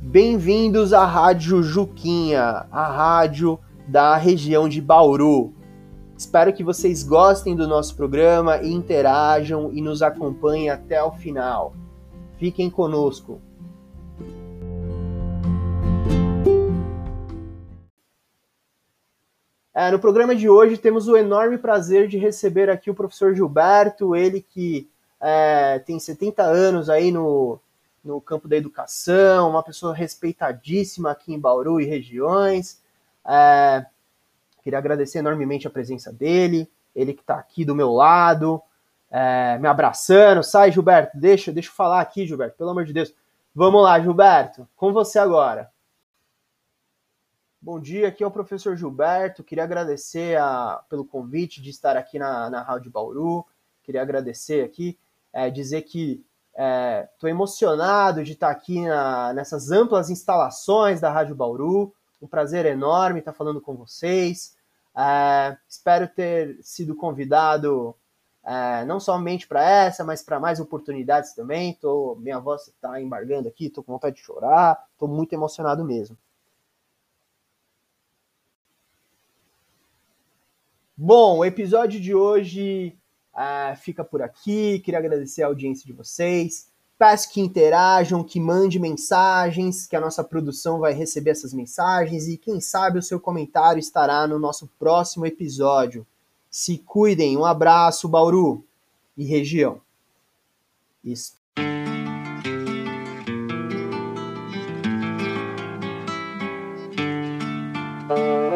Bem-vindos à Rádio Juquinha, a rádio da região de Bauru. Espero que vocês gostem do nosso programa e interajam e nos acompanhem até o final. Fiquem conosco. É, no programa de hoje temos o enorme prazer de receber aqui o professor Gilberto, ele que é, tem 70 anos aí no, no campo da educação, uma pessoa respeitadíssima aqui em Bauru e regiões. É, queria agradecer enormemente a presença dele, ele que está aqui do meu lado, é, me abraçando. Sai, Gilberto, deixa, deixa eu falar aqui, Gilberto, pelo amor de Deus. Vamos lá, Gilberto, com você agora. Bom dia, aqui é o professor Gilberto. Queria agradecer a, pelo convite de estar aqui na, na Rádio Bauru. Queria agradecer aqui, é, dizer que estou é, emocionado de estar aqui na, nessas amplas instalações da Rádio Bauru. Um prazer enorme estar falando com vocês. É, espero ter sido convidado é, não somente para essa, mas para mais oportunidades também. Tô, minha voz está embargando aqui, estou com vontade de chorar, estou muito emocionado mesmo. Bom, o episódio de hoje uh, fica por aqui. Queria agradecer a audiência de vocês. Peço que interajam, que mande mensagens, que a nossa produção vai receber essas mensagens e quem sabe o seu comentário estará no nosso próximo episódio. Se cuidem, um abraço, Bauru e região. Isso. Uh...